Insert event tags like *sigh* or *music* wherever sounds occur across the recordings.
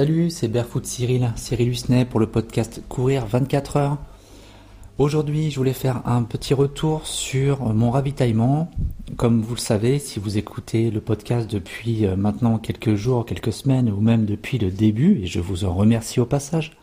Salut, c'est Barefoot Cyril, Cyril Husnet pour le podcast Courir 24 heures. Aujourd'hui, je voulais faire un petit retour sur mon ravitaillement. Comme vous le savez, si vous écoutez le podcast depuis euh, maintenant quelques jours, quelques semaines ou même depuis le début, et je vous en remercie au passage,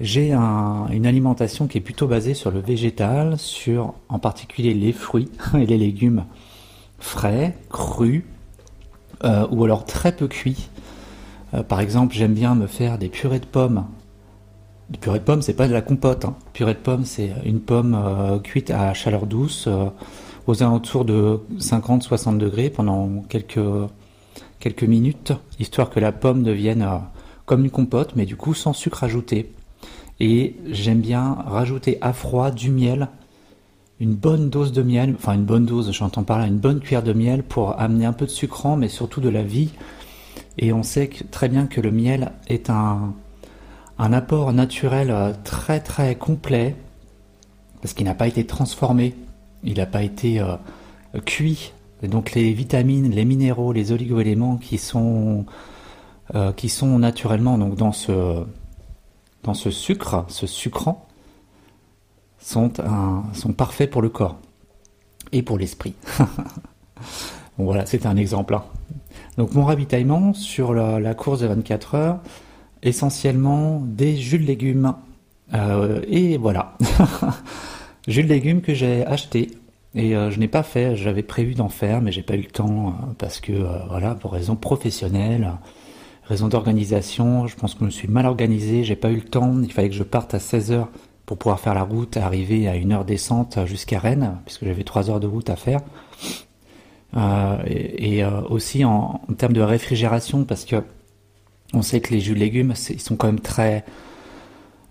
j'ai une alimentation qui est plutôt basée sur le végétal, sur en particulier les fruits *laughs* et les légumes frais, crus, euh, ou alors très peu cuits euh, par exemple, j'aime bien me faire des purées de pommes. Des purées de pommes, c'est pas de la compote. Hein. Purée de pommes, c'est une pomme euh, cuite à chaleur douce euh, aux alentours de 50-60 degrés pendant quelques, minutes, histoire que la pomme devienne comme une compote, mais du coup sans sucre ajouté. Et j'aime bien rajouter à froid du miel, une bonne dose de miel, enfin une bonne dose, j'entends par là, une bonne cuillère de miel pour amener un peu de sucrant, mais surtout de la vie et on sait très bien que le miel est un, apport naturel euh, très très complet parce qu'il n'a pas été transformé, il n'a pas été euh, cuit. Donc les vitamines, les minéraux, les oligoéléments qui sont, euh, qui sont naturellement donc dans ce, dans ce sucre, ce sucrant, sont, sont parfaits pour le corps et pour l'esprit. *laughs* voilà, c'est un exemple. Hein. Donc mon ravitaillement sur la, course de 24 heures, essentiellement des jus de légumes. Euh, et voilà. *laughs* jus de légumes que j'ai acheté. Et euh, je n'ai pas fait, j'avais prévu d'en faire, mais j'ai pas eu le temps euh, parce que voilà, pour raisons professionnelles, raisons d'organisation, je pense que je me suis mal organisé, j'ai pas eu le temps, il fallait que je parte à 16h pour pouvoir faire la route, arriver à une heure descente jusqu'à Rennes, puisque j'avais 3 heures de route à faire. Euh, et, euh, aussi en, termes de réfrigération parce que on sait que les jus de légumes ils sont quand même très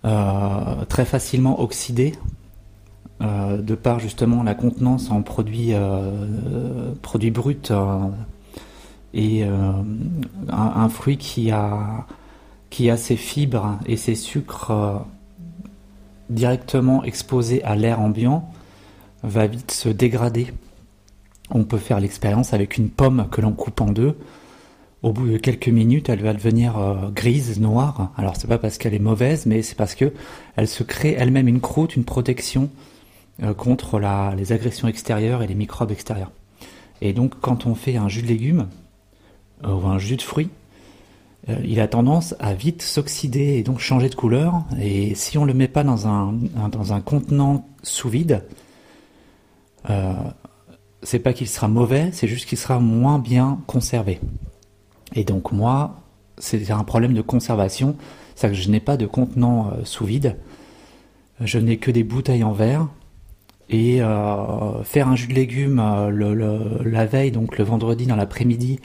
euh, très facilement oxydés de par justement la contenance en produits produits bruts et un, fruit qui a qui a ses fibres et ses sucres directement exposés à l'air ambiant va vite se dégrader on peut faire l'expérience avec une pomme que l'on coupe en deux. Au bout de quelques minutes, elle va devenir euh, grise, noire. Alors c'est pas parce qu'elle est mauvaise, mais c'est parce que elle se crée elle-même une croûte, une protection euh, contre les agressions extérieures et les microbes extérieurs. Et donc quand on fait un jus de légumes euh, ou un jus de fruits, il a tendance à vite s'oxyder et donc changer de couleur. Et si on le met pas dans un contenant sous vide, c'est pas qu'il sera mauvais, c'est juste qu'il sera moins bien conservé. Et donc moi, c'est un problème de conservation, c'est que je n'ai pas de contenant euh, sous vide, je n'ai que des bouteilles en verre. Et euh, faire un jus de légumes euh, la veille, donc le vendredi dans l'après-midi,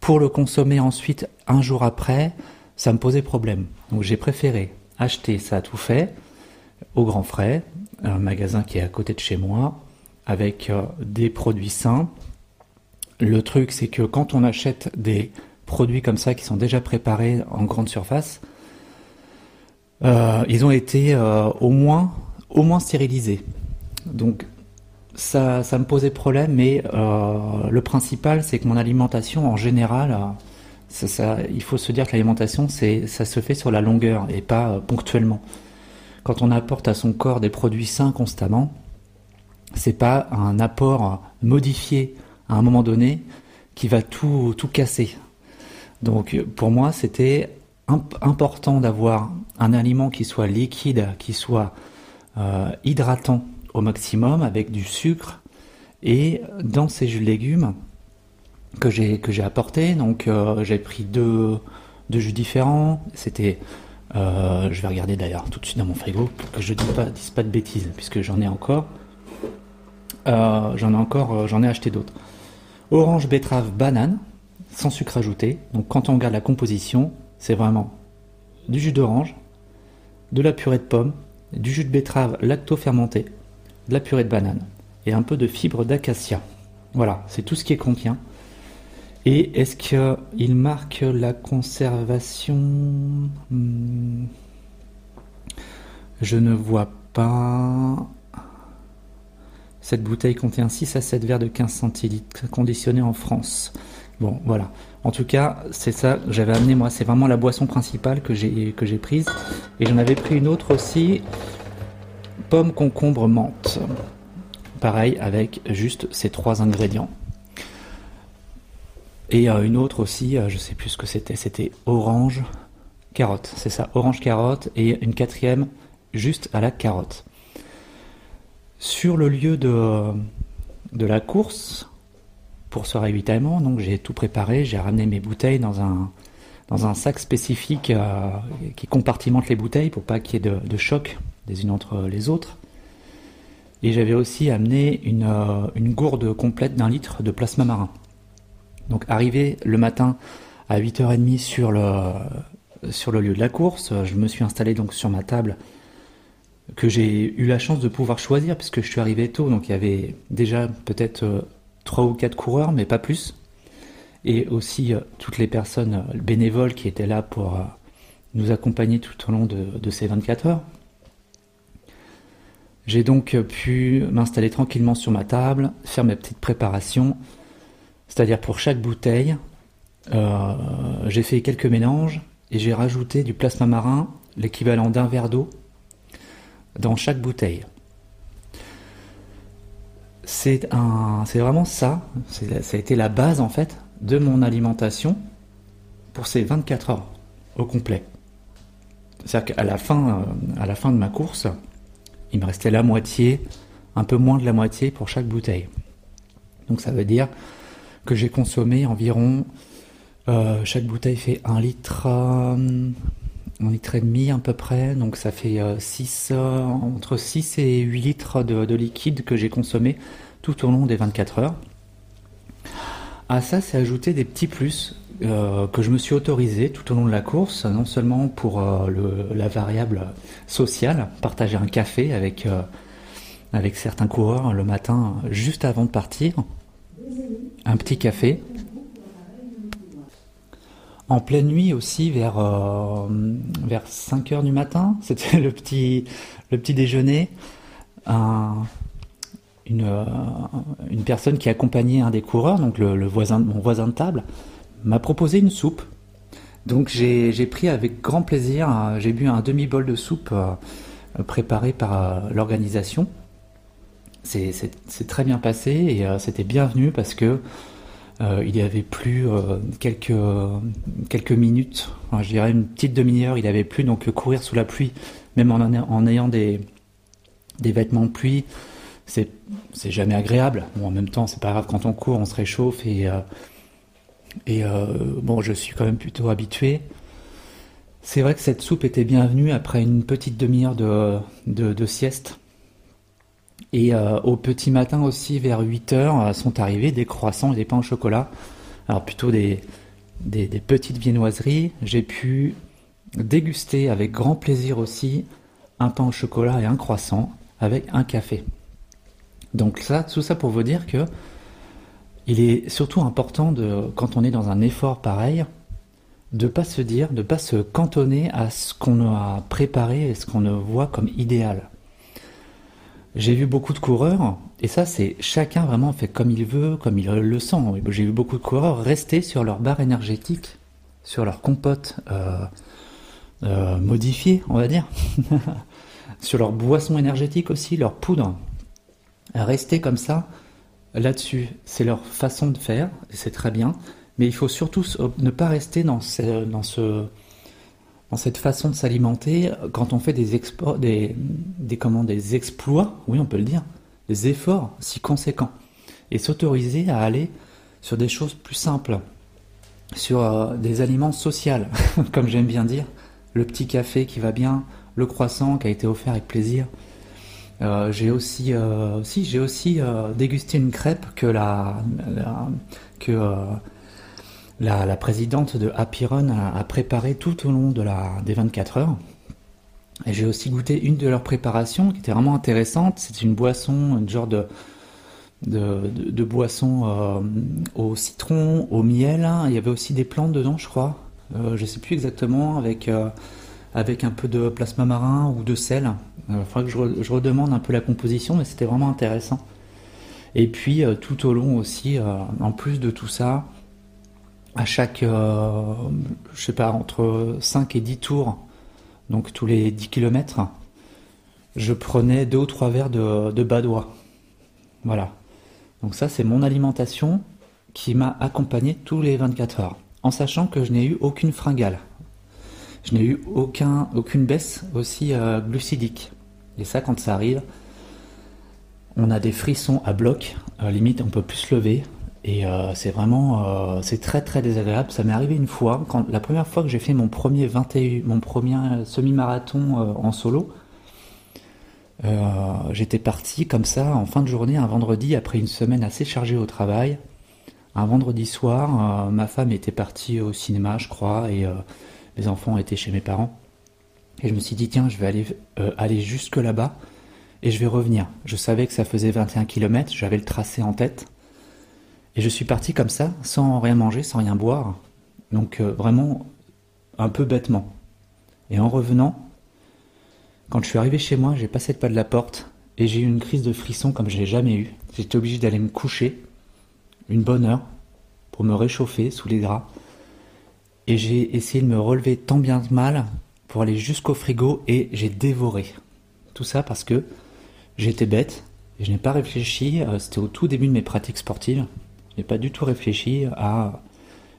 pour le consommer ensuite un jour après, ça me posait problème. Donc j'ai préféré acheter ça tout fait, au grand frais, un magasin qui est à côté de chez moi, avec euh, des produits sains. Le truc, c'est que quand on achète des produits comme ça qui sont déjà préparés en grande surface, euh, ils ont été euh, au moins au moins stérilisés. Donc ça, ça me posait problème, mais le principal, c'est que mon alimentation en général, il faut se dire que l'alimentation, ça se fait sur la longueur et pas ponctuellement. Quand on apporte à son corps des produits sains constamment, c'est pas un apport modifié à un moment donné qui va tout, tout casser. Donc pour moi, c'était important d'avoir un aliment qui soit liquide, qui soit euh, hydratant au maximum avec du sucre et dans ces jus de légumes que j'ai que j'ai apporté. Donc euh, j'ai pris deux, deux jus différents. C'était euh, je vais regarder d'ailleurs tout de suite dans mon frigo pour que je ne dise pas, dise pas de bêtises puisque j'en ai encore j'en ai encore, euh, j'en ai acheté d'autres. Orange, betterave, banane, sans sucre ajouté. Donc quand on regarde la composition, c'est vraiment du jus d'orange, de la purée de pomme, du jus de betterave lacto-fermenté, de la purée de banane et un peu de fibre d'acacia. Voilà, c'est tout ce qui contient. Et est-ce qu'il marque la conservation? Hmm. Je ne vois pas. Cette bouteille contient 6 à 7 verres de 15 centilitres conditionnés en France. Bon, voilà. En tout cas, c'est ça que j'avais amené moi. C'est vraiment la boisson principale que j'ai prise. Et j'en avais pris une autre aussi, pomme, concombre, menthe. Pareil avec juste ces trois ingrédients. Et euh, une autre aussi, euh, je sais plus ce que c'était. C'était orange, carotte. C'est ça, orange carotte. Et une quatrième juste à la carotte. Sur le lieu de de la course pour ce ravitaillement. Donc j'ai tout préparé, j'ai ramené mes bouteilles dans un, dans un sac spécifique euh, qui compartimente les bouteilles pour pas qu'il y ait de, choc les unes entre les autres. Et j'avais aussi amené une, euh, une gourde complète d'un litre de plasma marin. Donc arrivé le matin à 8h30 sur le, sur le lieu de la course, je me suis installé donc sur ma table que j'ai eu la chance de pouvoir choisir puisque je suis arrivé tôt, donc il y avait déjà peut-être euh, trois ou quatre coureurs, mais pas plus, et aussi euh, toutes les personnes euh, bénévoles qui étaient là pour nous accompagner tout au long de, ces 24 heures. J'ai donc pu m'installer tranquillement sur ma table, faire mes petites préparations, c'est-à-dire pour chaque bouteille, j'ai fait quelques mélanges et j'ai rajouté du plasma marin, l'équivalent d'un verre d'eau, dans chaque bouteille. C'est vraiment ça, ça a été la base en fait de mon alimentation pour ces 24 heures au complet. C'est-à-dire qu'à la fin, euh, à la fin de ma course, il me restait la moitié, un peu moins de la moitié pour chaque bouteille. Donc ça veut dire que j'ai consommé environ, euh, chaque bouteille fait un litre, euh, un litre et demi à peu près, donc ça fait 6, euh, euh, entre 6 et 8 litres de, liquide que j'ai consommé tout au long des 24 heures. À ça, c'est ajouté des petits plus euh, que je me suis autorisé tout au long de la course, non seulement pour la variable sociale, partager un café avec certains coureurs le matin juste avant de partir, un petit café, en pleine nuit aussi, vers, euh, vers 5 heures du matin, *laughs* c'était le petit, le petit déjeuner. une, euh, une personne qui accompagnait un des coureurs, donc le, mon voisin de table, m'a proposé une soupe. Donc j'ai pris avec grand plaisir, euh, j'ai bu un demi-bol de soupe préparé par l'organisation. C'est très bien passé et c'était bienvenu parce que euh, il y avait plus euh, quelques, minutes, je dirais une petite demi-heure, il avait plus donc courir sous la pluie, même en, ayant des, vêtements de pluie, c'est, jamais agréable. Bon, en même temps, c'est pas grave, quand on court, on se réchauffe et, euh, bon, je suis quand même plutôt habitué. C'est vrai que cette soupe était bienvenue après une petite demi-heure de, de, de sieste. Et euh, au petit matin aussi, vers 8 heures, euh, sont arrivés des croissants et des pains au chocolat. Alors plutôt des, petites viennoiseries. J'ai pu déguster avec grand plaisir aussi un pain au chocolat et un croissant avec un café. Donc ça, tout ça pour vous dire que il est surtout important de, quand on est dans un effort pareil, de pas se dire, de pas se cantonner à ce qu'on a préparé et ce qu'on voit comme idéal. J'ai vu beaucoup de coureurs, et ça c'est chacun vraiment fait comme il veut, comme il le sent. J'ai vu beaucoup de coureurs rester sur leur barre énergétique, sur leur compote euh, euh, modifiée, on va dire, *laughs* sur leur boisson énergétique aussi, leur poudre. Rester comme ça, là-dessus, c'est leur façon de faire, et c'est très bien, mais il faut surtout ne pas rester dans dans ce dans cette façon de s'alimenter, quand on fait des, des, des, des exploits, oui on peut le dire, des efforts si conséquents, et s'autoriser à aller sur des choses plus simples, sur euh, des aliments sociaux, *laughs* comme j'aime bien dire, le petit café qui va bien, le croissant qui a été offert avec plaisir. Euh, j'ai aussi, euh, dégusté une crêpe que la, la que la, présidente de Happy a, préparé tout au long de la, des 24 heures. Et j'ai aussi goûté une de leurs préparations qui était vraiment intéressante. C'est une boisson, un genre de, de, boisson euh, au citron, au miel. Il y avait aussi des plantes dedans, je crois. Euh, je ne sais plus exactement, avec, euh, avec un peu de plasma marin ou de sel. Il faudra que je, je, redemande un peu la composition, mais c'était vraiment intéressant. Et puis tout au long aussi, en plus de tout ça, à chaque, euh, je sais pas, entre 5 et 10 tours, donc tous les 10 km, je prenais deux ou trois verres de, badois. Voilà. Donc ça, c'est mon alimentation qui m'a accompagné tous les 24 heures, en sachant que je n'ai eu aucune fringale. Je n'ai eu aucun, aucune baisse aussi euh, glucidique. Et ça, quand ça arrive, on a des frissons à bloc, euh, limite on peut plus se lever, et euh, c'est vraiment, c'est très très désagréable. Ça m'est arrivé une fois, quand la première fois que j'ai fait mon premier 21, mon premier semi-marathon en solo, j'étais parti comme ça en fin de journée, un vendredi, après une semaine assez chargée au travail. Un vendredi soir, ma femme était partie au cinéma, je crois, et mes enfants étaient chez mes parents. Et je me suis dit, tiens, je vais aller, euh, aller jusque là-bas et je vais revenir. Je savais que ça faisait 21 km, j'avais le tracé en tête. Et je suis parti comme ça, sans rien manger, sans rien boire. Donc euh, vraiment un peu bêtement. Et en revenant, quand je suis arrivé chez moi, j'ai passé le pas de la porte et j'ai eu une crise de frisson comme je l'ai jamais eu. J'étais obligé d'aller me coucher une bonne heure pour me réchauffer sous les draps et j'ai essayé de me relever tant bien que mal pour aller jusqu'au frigo et j'ai dévoré. Tout ça parce que j'étais bête et je n'ai pas réfléchi, euh, c'était au tout début de mes pratiques sportives, je n'ai pas du tout réfléchi à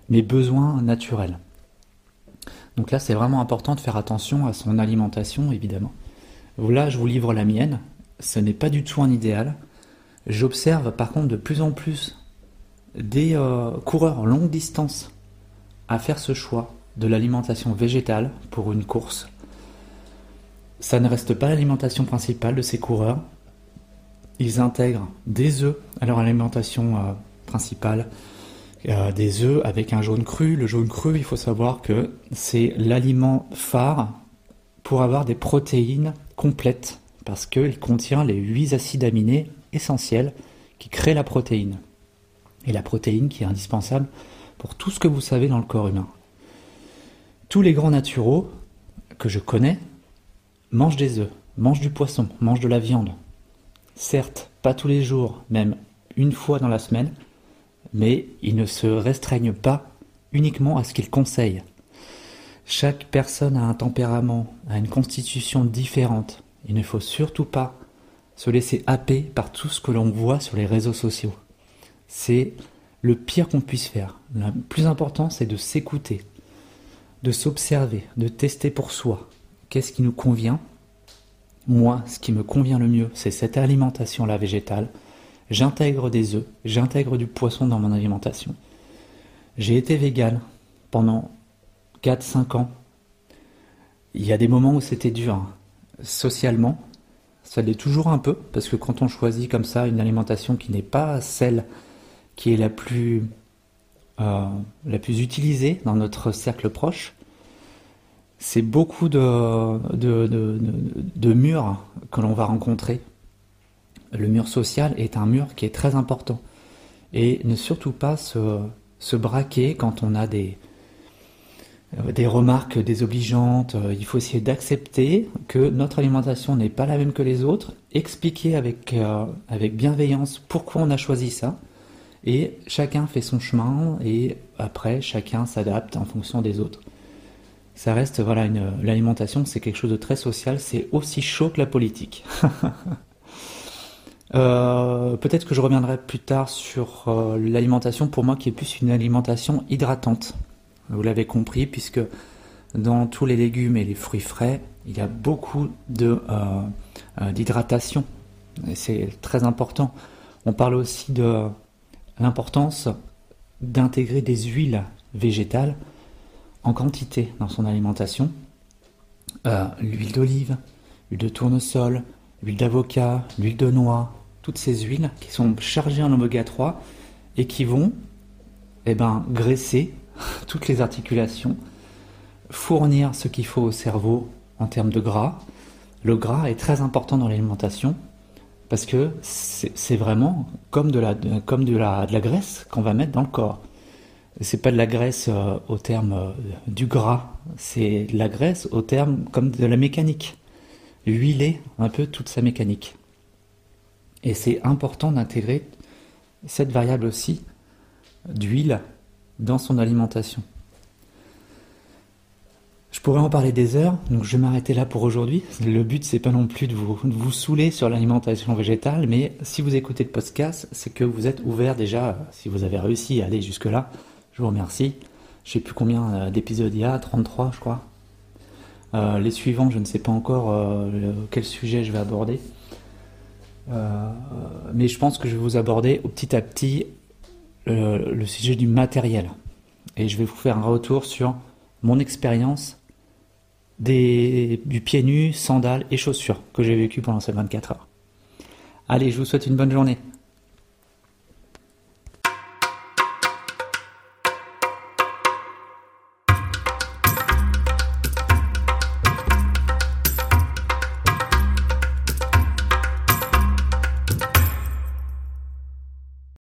mes besoins naturels. Donc là, c'est vraiment important de faire attention à son alimentation, évidemment. Là, je vous livre la mienne. Ce n'est pas du tout un idéal. J'observe par contre de plus en plus des euh, coureurs longue distance à faire ce choix de l'alimentation végétale pour une course. Ça ne reste pas l'alimentation principale de ces coureurs. Ils intègrent des œufs à leur alimentation euh, euh, des œufs avec un jaune cru. Le jaune cru, il faut savoir que c'est l'aliment phare pour avoir des protéines complètes parce qu'il contient les 8 acides aminés essentiels qui créent la protéine. Et la protéine qui est indispensable pour tout ce que vous savez dans le corps humain. Tous les grands naturaux que je connais mangent des œufs, mangent du poisson, mangent de la viande. Certes, pas tous les jours, même une fois dans la semaine, mais ils ne se restreignent pas uniquement à ce qu'ils conseillent. Chaque personne a un tempérament, a une constitution différente. Il ne faut surtout pas se laisser happer par tout ce que l'on voit sur les réseaux sociaux. C'est le pire qu'on puisse faire. Le plus important, c'est de s'écouter, de s'observer, de tester pour soi. Qu'est-ce qui nous convient? Moi, ce qui me convient le mieux, c'est cette alimentation-là végétale. J'intègre des œufs, j'intègre du poisson dans mon alimentation. J'ai été vegan pendant 4-5 ans. Il y a des moments où c'était dur. Hein. Socialement, ça l'est toujours un peu, parce que quand on choisit comme ça une alimentation qui n'est pas celle qui est la plus, euh, la plus utilisée dans notre cercle proche, c'est beaucoup de, de, de, murs que l'on va rencontrer. Le mur social est un mur qui est très important. Et ne surtout pas se, braquer quand on a des, des remarques désobligeantes. Il faut essayer d'accepter que notre alimentation n'est pas la même que les autres, expliquer avec, euh, avec bienveillance pourquoi on a choisi ça, et chacun fait son chemin et après chacun s'adapte en fonction des autres. Ça reste, voilà, l'alimentation c'est quelque chose de très social, c'est aussi chaud que la politique. *laughs* Euh, peut-être que je reviendrai plus tard sur euh, l'alimentation pour moi qui est plus une alimentation hydratante. Vous l'avez compris puisque dans tous les légumes et les fruits frais, il y a beaucoup de euh, d'hydratation. C'est très important. On parle aussi de l'importance d'intégrer des huiles végétales en quantité dans son alimentation. L'huile d'olive, l'huile de tournesol, l'huile d'avocat, l'huile de noix, toutes ces huiles qui sont chargées en oméga 3 et qui vont eh ben, graisser *laughs* toutes les articulations, fournir ce qu'il faut au cerveau en termes de gras. Le gras est très important dans l'alimentation parce que c'est vraiment comme de la, comme de la, de la graisse qu'on va mettre dans le corps. C'est pas de la graisse euh, au terme euh, du gras, c'est de la graisse au terme comme de la mécanique. Huiler un peu toute sa mécanique. Et c'est important d'intégrer cette variable aussi d'huile dans son alimentation. Je pourrais en parler des heures, donc je vais m'arrêter là pour aujourd'hui. Le but, c'est pas non plus de vous, vous saouler sur l'alimentation végétale, mais si vous écoutez le podcast, c'est que vous êtes ouvert déjà, si vous avez réussi à aller jusque-là. Je vous remercie. Je sais plus combien euh, d'épisodes il y a, 33 je crois. Euh, les suivants, je ne sais pas encore euh, quel sujet je vais aborder. Mais je pense que je vais vous aborder au petit à petit le sujet du matériel. Et je vais vous faire un retour sur mon expérience des, du pied nu, sandales et chaussures que j'ai vécu pendant ces 24 heures. Allez, je vous souhaite une bonne journée.